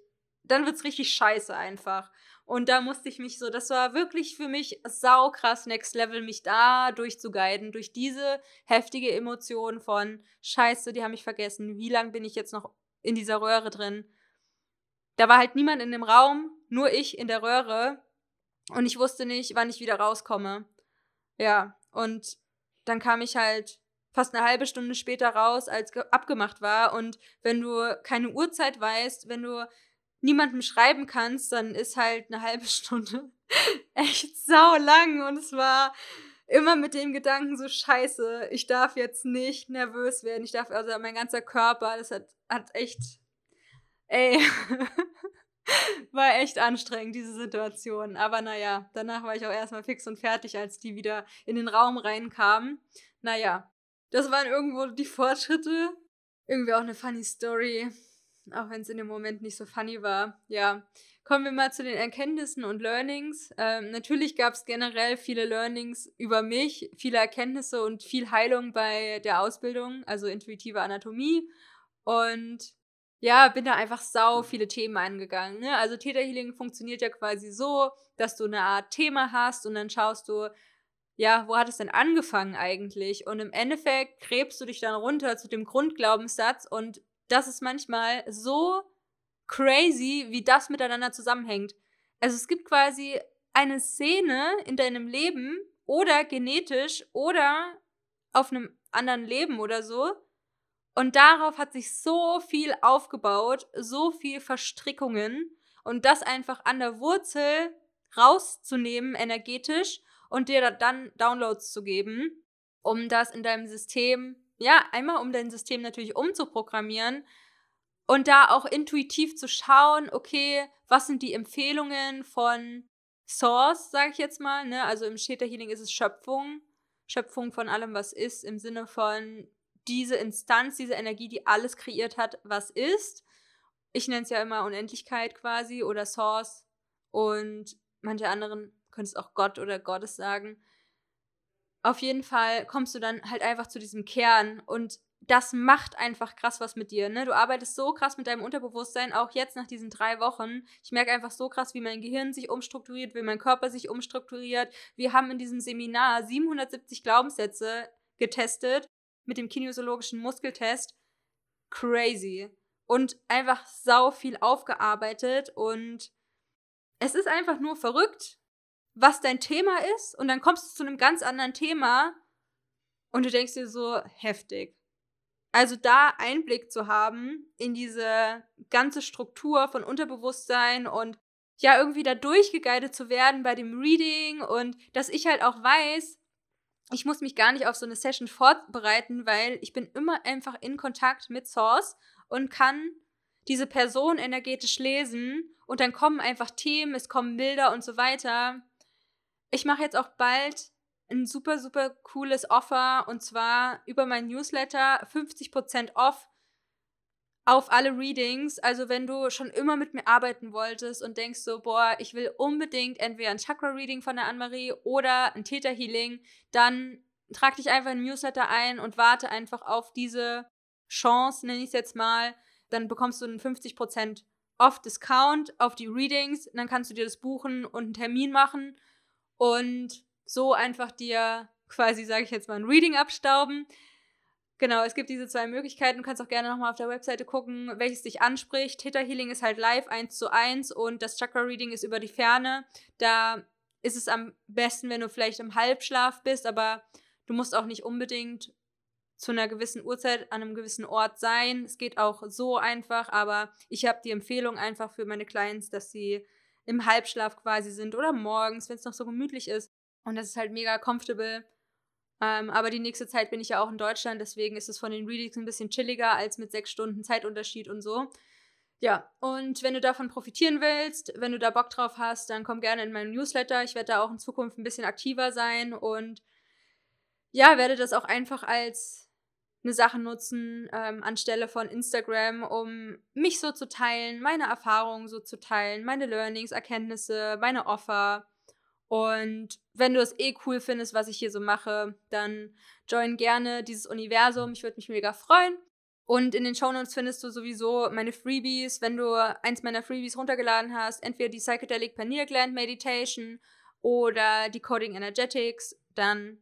dann wird's richtig scheiße einfach. Und da musste ich mich so, das war wirklich für mich saukrass Next Level, mich da durchzuguiden, durch diese heftige Emotion von Scheiße, die haben mich vergessen. Wie lange bin ich jetzt noch in dieser Röhre drin? Da war halt niemand in dem Raum, nur ich in der Röhre. Und ich wusste nicht, wann ich wieder rauskomme. Ja, und dann kam ich halt fast eine halbe Stunde später raus, als abgemacht war. Und wenn du keine Uhrzeit weißt, wenn du niemandem schreiben kannst, dann ist halt eine halbe <laughs> Stunde echt sau lang und es war immer mit dem Gedanken so scheiße, ich darf jetzt nicht nervös werden, ich darf also mein ganzer Körper, das hat hat echt ey <laughs> war echt anstrengend diese Situation, aber naja, danach war ich auch erstmal fix und fertig, als die wieder in den Raum reinkamen. Naja, das waren irgendwo die Fortschritte. Irgendwie auch eine funny Story auch wenn es in dem Moment nicht so funny war. Ja, kommen wir mal zu den Erkenntnissen und Learnings. Ähm, natürlich gab es generell viele Learnings über mich, viele Erkenntnisse und viel Heilung bei der Ausbildung, also intuitive Anatomie. Und ja, bin da einfach sau viele Themen angegangen. Ne? Also Theta Healing funktioniert ja quasi so, dass du eine Art Thema hast und dann schaust du, ja, wo hat es denn angefangen eigentlich? Und im Endeffekt gräbst du dich dann runter zu dem Grundglaubenssatz und das ist manchmal so crazy, wie das miteinander zusammenhängt. Also es gibt quasi eine Szene in deinem Leben oder genetisch oder auf einem anderen Leben oder so. Und darauf hat sich so viel aufgebaut, so viel Verstrickungen und das einfach an der Wurzel rauszunehmen energetisch und dir dann Downloads zu geben, um das in deinem System ja, einmal um dein System natürlich umzuprogrammieren und da auch intuitiv zu schauen, okay, was sind die Empfehlungen von Source, sage ich jetzt mal, ne? Also im Theta Healing ist es Schöpfung, Schöpfung von allem, was ist, im Sinne von diese Instanz, diese Energie, die alles kreiert hat, was ist. Ich nenne es ja immer Unendlichkeit quasi oder Source und manche anderen können es auch Gott oder Gottes sagen auf jeden Fall kommst du dann halt einfach zu diesem Kern und das macht einfach krass was mit dir. Ne? Du arbeitest so krass mit deinem Unterbewusstsein, auch jetzt nach diesen drei Wochen. Ich merke einfach so krass, wie mein Gehirn sich umstrukturiert, wie mein Körper sich umstrukturiert. Wir haben in diesem Seminar 770 Glaubenssätze getestet mit dem kinesiologischen Muskeltest. Crazy. Und einfach sau viel aufgearbeitet und es ist einfach nur verrückt, was dein Thema ist und dann kommst du zu einem ganz anderen Thema und du denkst dir so heftig. Also da Einblick zu haben in diese ganze Struktur von Unterbewusstsein und ja, irgendwie da durchgeguidet zu werden bei dem Reading und dass ich halt auch weiß, ich muss mich gar nicht auf so eine Session vorbereiten, weil ich bin immer einfach in Kontakt mit Source und kann diese Person energetisch lesen und dann kommen einfach Themen, es kommen Bilder und so weiter. Ich mache jetzt auch bald ein super, super cooles Offer und zwar über mein Newsletter 50% off auf alle Readings. Also wenn du schon immer mit mir arbeiten wolltest und denkst so, boah, ich will unbedingt entweder ein Chakra-Reading von der Anne-Marie oder ein Theta-Healing, dann trag dich einfach in Newsletter ein und warte einfach auf diese Chance, nenne ich es jetzt mal. Dann bekommst du einen 50% Off-Discount auf die Readings. Dann kannst du dir das buchen und einen Termin machen und so einfach dir quasi, sage ich jetzt mal, ein Reading abstauben. Genau, es gibt diese zwei Möglichkeiten. Du kannst auch gerne nochmal auf der Webseite gucken, welches dich anspricht. Theta Healing ist halt live 1 zu 1 und das Chakra Reading ist über die Ferne. Da ist es am besten, wenn du vielleicht im Halbschlaf bist, aber du musst auch nicht unbedingt zu einer gewissen Uhrzeit an einem gewissen Ort sein. Es geht auch so einfach, aber ich habe die Empfehlung einfach für meine Clients, dass sie im Halbschlaf quasi sind oder morgens, wenn es noch so gemütlich ist. Und das ist halt mega comfortable. Ähm, aber die nächste Zeit bin ich ja auch in Deutschland, deswegen ist es von den Readings ein bisschen chilliger als mit sechs Stunden Zeitunterschied und so. Ja, und wenn du davon profitieren willst, wenn du da Bock drauf hast, dann komm gerne in meinen Newsletter. Ich werde da auch in Zukunft ein bisschen aktiver sein und ja, werde das auch einfach als eine Sache nutzen, ähm, anstelle von Instagram, um mich so zu teilen, meine Erfahrungen so zu teilen, meine Learnings, Erkenntnisse, meine Offer. Und wenn du es eh cool findest, was ich hier so mache, dann join gerne dieses Universum. Ich würde mich mega freuen. Und in den Shownotes findest du sowieso meine Freebies. Wenn du eins meiner Freebies runtergeladen hast, entweder die Psychedelic Pineal Gland Meditation oder die Coding Energetics, dann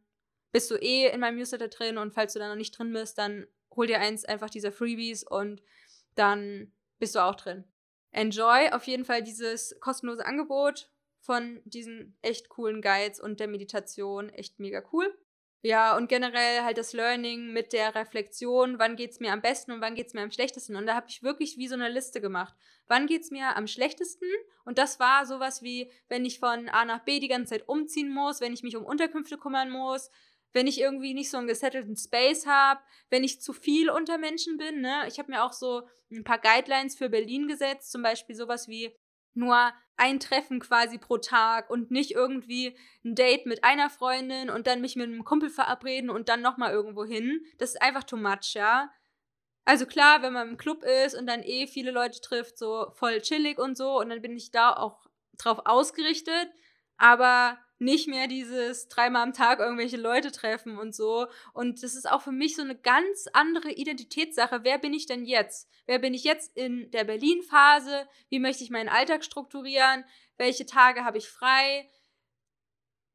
bist du eh in meinem Newsletter drin. Und falls du da noch nicht drin bist, dann hol dir eins einfach dieser Freebies und dann bist du auch drin. Enjoy auf jeden Fall dieses kostenlose Angebot von diesen echt coolen Guides und der Meditation. Echt mega cool. Ja, und generell halt das Learning mit der Reflexion, wann geht es mir am besten und wann geht es mir am schlechtesten. Und da habe ich wirklich wie so eine Liste gemacht. Wann geht es mir am schlechtesten? Und das war sowas wie, wenn ich von A nach B die ganze Zeit umziehen muss, wenn ich mich um Unterkünfte kümmern muss, wenn ich irgendwie nicht so einen gesettelten Space habe, wenn ich zu viel unter Menschen bin. Ne? Ich habe mir auch so ein paar Guidelines für Berlin gesetzt, zum Beispiel sowas wie nur ein Treffen quasi pro Tag und nicht irgendwie ein Date mit einer Freundin und dann mich mit einem Kumpel verabreden und dann nochmal irgendwo hin. Das ist einfach too much, ja. Also klar, wenn man im Club ist und dann eh viele Leute trifft, so voll chillig und so und dann bin ich da auch drauf ausgerichtet, aber nicht mehr dieses dreimal am Tag irgendwelche Leute treffen und so. Und das ist auch für mich so eine ganz andere Identitätssache. Wer bin ich denn jetzt? Wer bin ich jetzt in der Berlin-Phase? Wie möchte ich meinen Alltag strukturieren? Welche Tage habe ich frei?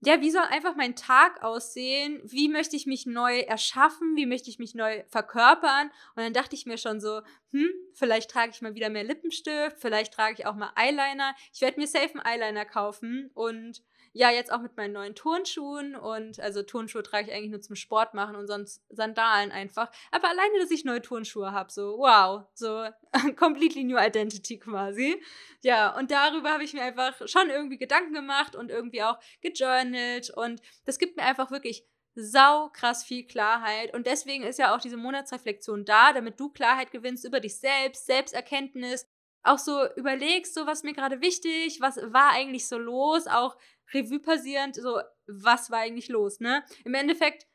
Ja, wie soll einfach mein Tag aussehen? Wie möchte ich mich neu erschaffen? Wie möchte ich mich neu verkörpern? Und dann dachte ich mir schon so, hm, vielleicht trage ich mal wieder mehr Lippenstift, vielleicht trage ich auch mal Eyeliner. Ich werde mir safe einen Eyeliner kaufen und ja, jetzt auch mit meinen neuen Turnschuhen und also Turnschuhe trage ich eigentlich nur zum Sport machen und sonst Sandalen einfach. Aber alleine, dass ich neue Turnschuhe habe, so wow, so <laughs> completely new identity quasi. Ja, und darüber habe ich mir einfach schon irgendwie Gedanken gemacht und irgendwie auch gejournalt und das gibt mir einfach wirklich sau krass viel Klarheit. Und deswegen ist ja auch diese Monatsreflexion da, damit du Klarheit gewinnst über dich selbst, Selbsterkenntnis, auch so überlegst, so was mir gerade wichtig, was war eigentlich so los, auch Revue passierend, so was war eigentlich los, ne? Im Endeffekt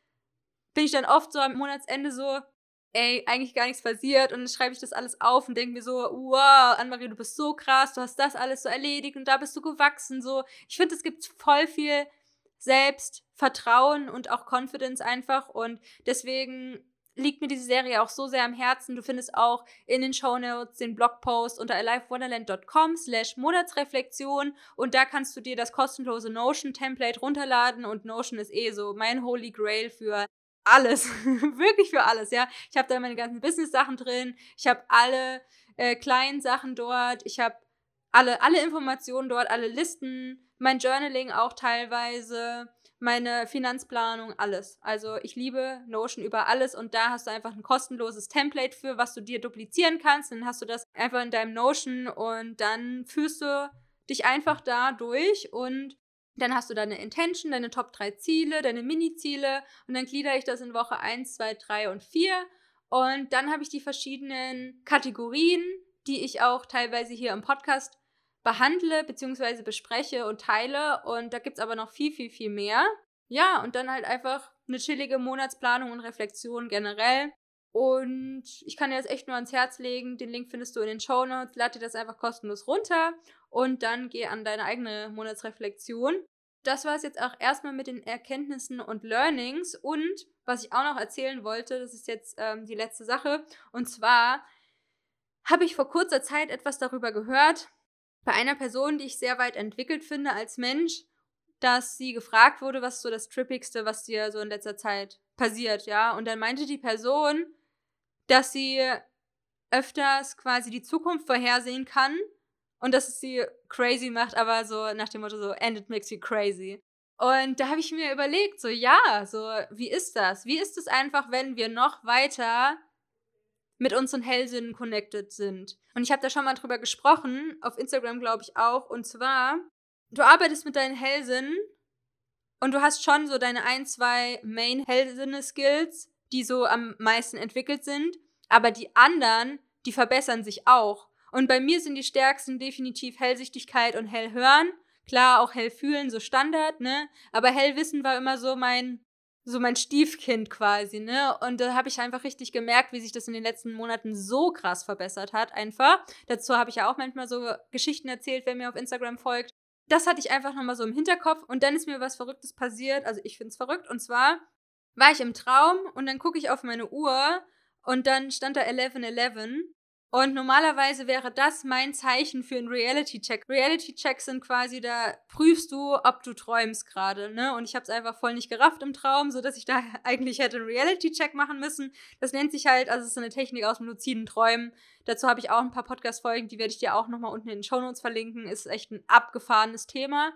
bin ich dann oft so am Monatsende so, ey, eigentlich gar nichts passiert und dann schreibe ich das alles auf und denke mir so, wow, Anne-Marie, du bist so krass, du hast das alles so erledigt und da bist du gewachsen, so. Ich finde, es gibt voll viel Selbstvertrauen und auch Confidence einfach und deswegen liegt mir diese Serie auch so sehr am Herzen. Du findest auch in den Show Notes den Blogpost unter alivewonderland.com slash Monatsreflexion und da kannst du dir das kostenlose Notion-Template runterladen und Notion ist eh so mein Holy Grail für alles, <laughs> wirklich für alles, ja. Ich habe da meine ganzen Business-Sachen drin, ich habe alle äh, kleinen Sachen dort, ich habe alle, alle Informationen dort, alle Listen, mein Journaling auch teilweise meine Finanzplanung, alles. Also ich liebe Notion über alles und da hast du einfach ein kostenloses Template für, was du dir duplizieren kannst. Dann hast du das einfach in deinem Notion und dann führst du dich einfach da durch und dann hast du deine Intention, deine Top 3 Ziele, deine Mini-Ziele und dann gliedere ich das in Woche 1, 2, 3 und 4. Und dann habe ich die verschiedenen Kategorien, die ich auch teilweise hier im Podcast behandle bzw. bespreche und teile. Und da gibt es aber noch viel, viel, viel mehr. Ja, und dann halt einfach eine chillige Monatsplanung und Reflexion generell. Und ich kann dir das echt nur ans Herz legen. Den Link findest du in den Show Notes. Lade dir das einfach kostenlos runter und dann geh an deine eigene Monatsreflexion. Das war es jetzt auch erstmal mit den Erkenntnissen und Learnings. Und was ich auch noch erzählen wollte, das ist jetzt ähm, die letzte Sache. Und zwar habe ich vor kurzer Zeit etwas darüber gehört, bei einer Person, die ich sehr weit entwickelt finde als Mensch, dass sie gefragt wurde, was so das Trippigste, was dir so in letzter Zeit passiert, ja. Und dann meinte die Person, dass sie öfters quasi die Zukunft vorhersehen kann und dass es sie crazy macht, aber so nach dem Motto so, and it makes you crazy. Und da habe ich mir überlegt, so ja, so wie ist das? Wie ist es einfach, wenn wir noch weiter mit unseren Hellsinnen connected sind? Und ich habe da schon mal drüber gesprochen, auf Instagram glaube ich auch, und zwar, du arbeitest mit deinen Hellsinnen und du hast schon so deine ein, zwei Main-Hellsinne-Skills, die so am meisten entwickelt sind, aber die anderen, die verbessern sich auch. Und bei mir sind die stärksten definitiv Hellsichtigkeit und Hellhören. Klar, auch Hellfühlen, so Standard, ne? Aber Hellwissen war immer so mein, so mein Stiefkind quasi, ne? Und da habe ich einfach richtig gemerkt, wie sich das in den letzten Monaten so krass verbessert hat, einfach. Dazu habe ich ja auch manchmal so Geschichten erzählt, wer mir auf Instagram folgt. Das hatte ich einfach nochmal so im Hinterkopf und dann ist mir was Verrücktes passiert. Also ich finde es verrückt. Und zwar war ich im Traum und dann gucke ich auf meine Uhr und dann stand da 1111 und normalerweise wäre das mein Zeichen für einen Reality-Check. Reality-Checks sind quasi, da prüfst du, ob du träumst gerade, ne? Und ich habe es einfach voll nicht gerafft im Traum, sodass ich da <laughs> eigentlich hätte einen Reality-Check machen müssen. Das nennt sich halt, also es ist eine Technik aus dem luziden Träumen. Dazu habe ich auch ein paar Podcast-Folgen, die werde ich dir auch nochmal unten in den Show Notes verlinken. Ist echt ein abgefahrenes Thema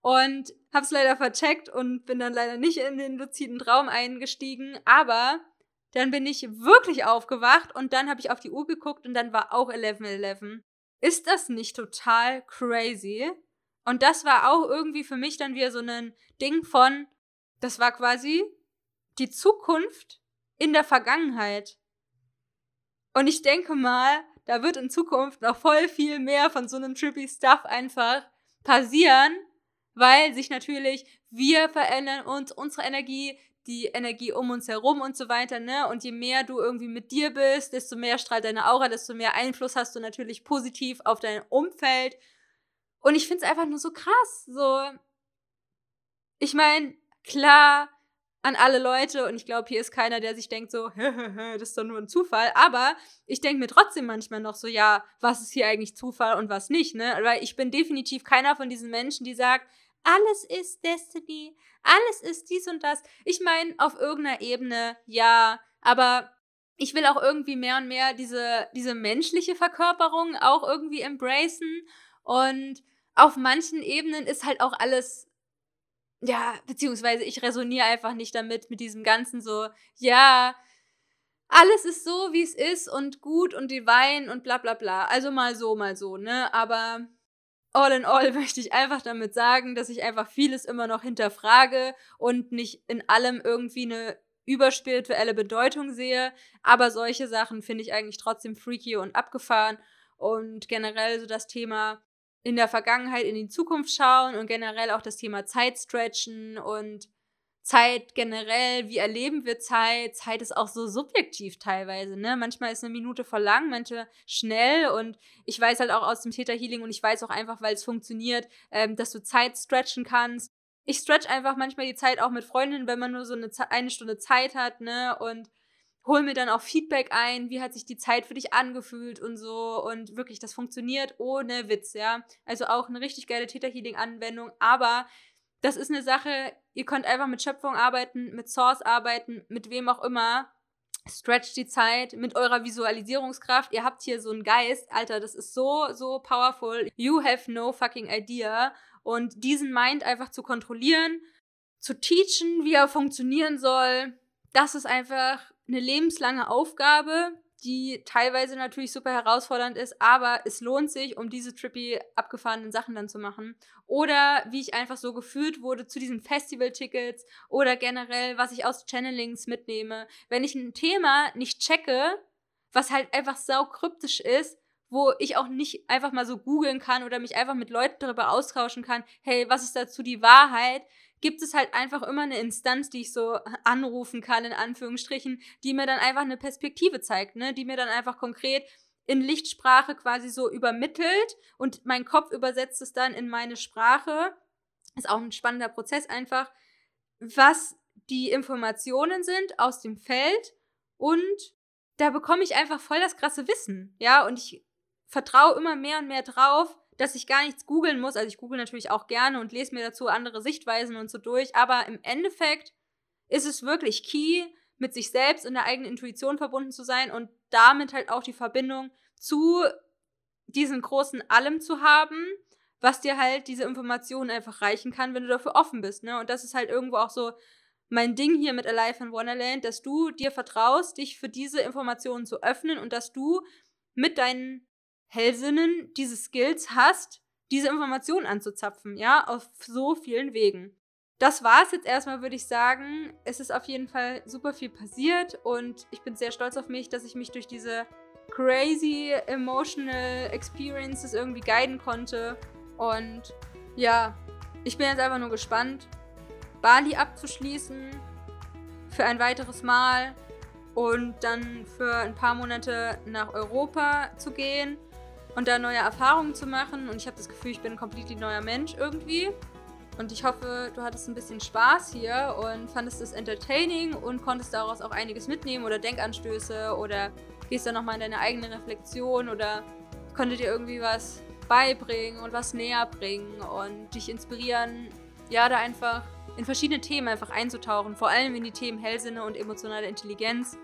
und hab's leider vercheckt und bin dann leider nicht in den luziden Traum eingestiegen, aber dann bin ich wirklich aufgewacht und dann habe ich auf die Uhr geguckt und dann war auch 11.11. Ist das nicht total crazy? Und das war auch irgendwie für mich dann wieder so ein Ding von, das war quasi die Zukunft in der Vergangenheit. Und ich denke mal, da wird in Zukunft noch voll viel mehr von so einem trippy Stuff einfach passieren, weil sich natürlich wir verändern uns, unsere Energie, die Energie um uns herum und so weiter, ne? Und je mehr du irgendwie mit dir bist, desto mehr strahlt deine Aura, desto mehr Einfluss hast du natürlich positiv auf dein Umfeld. Und ich finde es einfach nur so krass. So, ich meine, klar, an alle Leute und ich glaube, hier ist keiner, der sich denkt so, <laughs> das ist doch nur ein Zufall. Aber ich denke mir trotzdem manchmal noch so, ja, was ist hier eigentlich Zufall und was nicht, ne? Weil ich bin definitiv keiner von diesen Menschen, die sagt, alles ist Destiny, alles ist dies und das. Ich meine, auf irgendeiner Ebene ja, aber ich will auch irgendwie mehr und mehr diese, diese menschliche Verkörperung auch irgendwie embracen. Und auf manchen Ebenen ist halt auch alles, ja, beziehungsweise ich resoniere einfach nicht damit, mit diesem Ganzen so, ja, alles ist so, wie es ist und gut und divine und bla bla bla. Also mal so, mal so, ne? Aber all in all <laughs> möchte ich einfach damit sagen, dass ich einfach vieles immer noch hinterfrage und nicht in allem irgendwie eine überspirituelle Bedeutung sehe. Aber solche Sachen finde ich eigentlich trotzdem freaky und abgefahren. Und generell so das Thema in der Vergangenheit in die Zukunft schauen und generell auch das Thema Zeit stretchen und Zeit generell, wie erleben wir Zeit? Zeit ist auch so subjektiv teilweise, ne? Manchmal ist eine Minute voll lang, manche schnell und ich weiß halt auch aus dem Theta Healing und ich weiß auch einfach, weil es funktioniert, ähm, dass du Zeit stretchen kannst. Ich stretch einfach manchmal die Zeit auch mit Freundinnen, wenn man nur so eine, eine Stunde Zeit hat, ne? Und hol mir dann auch Feedback ein, wie hat sich die Zeit für dich angefühlt und so und wirklich, das funktioniert ohne Witz, ja. Also auch eine richtig geile Theta Healing Anwendung, aber das ist eine Sache, ihr könnt einfach mit Schöpfung arbeiten, mit Source arbeiten, mit wem auch immer. Stretch die Zeit mit eurer Visualisierungskraft. Ihr habt hier so einen Geist, Alter, das ist so, so powerful. You have no fucking idea. Und diesen Mind einfach zu kontrollieren, zu teachen, wie er funktionieren soll, das ist einfach eine lebenslange Aufgabe, die teilweise natürlich super herausfordernd ist, aber es lohnt sich, um diese trippy abgefahrenen Sachen dann zu machen. Oder wie ich einfach so geführt wurde zu diesen Festival-Tickets oder generell, was ich aus Channelings mitnehme. Wenn ich ein Thema nicht checke, was halt einfach sau kryptisch ist, wo ich auch nicht einfach mal so googeln kann oder mich einfach mit Leuten darüber austauschen kann, hey, was ist dazu die Wahrheit? Gibt es halt einfach immer eine Instanz, die ich so anrufen kann, in Anführungsstrichen, die mir dann einfach eine Perspektive zeigt, ne? die mir dann einfach konkret in Lichtsprache quasi so übermittelt und mein Kopf übersetzt es dann in meine Sprache. Ist auch ein spannender Prozess einfach, was die Informationen sind aus dem Feld und da bekomme ich einfach voll das krasse Wissen, ja, und ich vertraue immer mehr und mehr drauf, dass ich gar nichts googeln muss. Also ich google natürlich auch gerne und lese mir dazu andere Sichtweisen und so durch, aber im Endeffekt ist es wirklich key, mit sich selbst und der eigenen Intuition verbunden zu sein und damit halt auch die Verbindung zu diesem großen Allem zu haben, was dir halt diese Informationen einfach reichen kann, wenn du dafür offen bist. Ne? Und das ist halt irgendwo auch so mein Ding hier mit Alive in Wonderland, dass du dir vertraust, dich für diese Informationen zu öffnen und dass du mit deinen Hellsinnen diese Skills hast, diese Informationen anzuzapfen, ja, auf so vielen Wegen. Das war es jetzt erstmal, würde ich sagen. Es ist auf jeden Fall super viel passiert und ich bin sehr stolz auf mich, dass ich mich durch diese crazy emotional experiences irgendwie guiden konnte. Und ja, ich bin jetzt einfach nur gespannt, Bali abzuschließen für ein weiteres Mal und dann für ein paar Monate nach Europa zu gehen und da neue Erfahrungen zu machen. Und ich habe das Gefühl, ich bin ein komplett neuer Mensch irgendwie. Und ich hoffe, du hattest ein bisschen Spaß hier und fandest es entertaining und konntest daraus auch einiges mitnehmen oder Denkanstöße oder gehst dann nochmal in deine eigene Reflexion oder konnte dir irgendwie was beibringen und was näher bringen und dich inspirieren, ja, da einfach in verschiedene Themen einfach einzutauchen, vor allem in die Themen Hellsinne und emotionale Intelligenz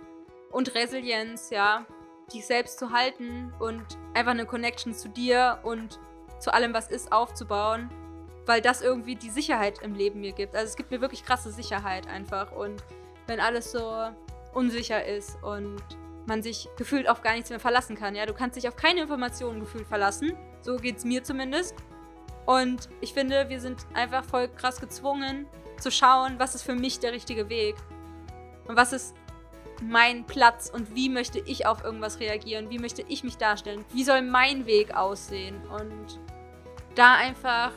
und Resilienz, ja dich selbst zu halten und einfach eine Connection zu dir und zu allem, was ist, aufzubauen, weil das irgendwie die Sicherheit im Leben mir gibt. Also es gibt mir wirklich krasse Sicherheit einfach und wenn alles so unsicher ist und man sich gefühlt auf gar nichts mehr verlassen kann. Ja, du kannst dich auf keine Informationen gefühlt verlassen. So geht es mir zumindest. Und ich finde, wir sind einfach voll krass gezwungen zu schauen, was ist für mich der richtige Weg. Und was ist mein Platz und wie möchte ich auf irgendwas reagieren, wie möchte ich mich darstellen, wie soll mein Weg aussehen und da einfach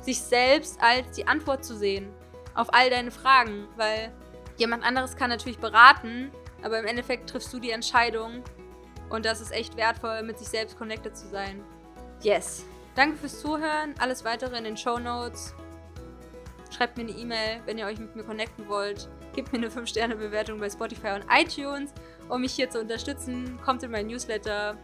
sich selbst als die Antwort zu sehen auf all deine Fragen, weil jemand anderes kann natürlich beraten, aber im Endeffekt triffst du die Entscheidung und das ist echt wertvoll, mit sich selbst connected zu sein. Yes. Danke fürs Zuhören. Alles weitere in den Show Notes. Schreibt mir eine E-Mail, wenn ihr euch mit mir connecten wollt. Gebt mir eine 5-Sterne-Bewertung bei Spotify und iTunes, um mich hier zu unterstützen. Kommt in mein Newsletter.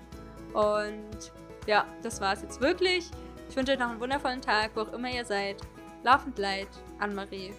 Und ja, das war es jetzt wirklich. Ich wünsche euch noch einen wundervollen Tag, wo auch immer ihr seid. Laufend Leid, Anne-Marie.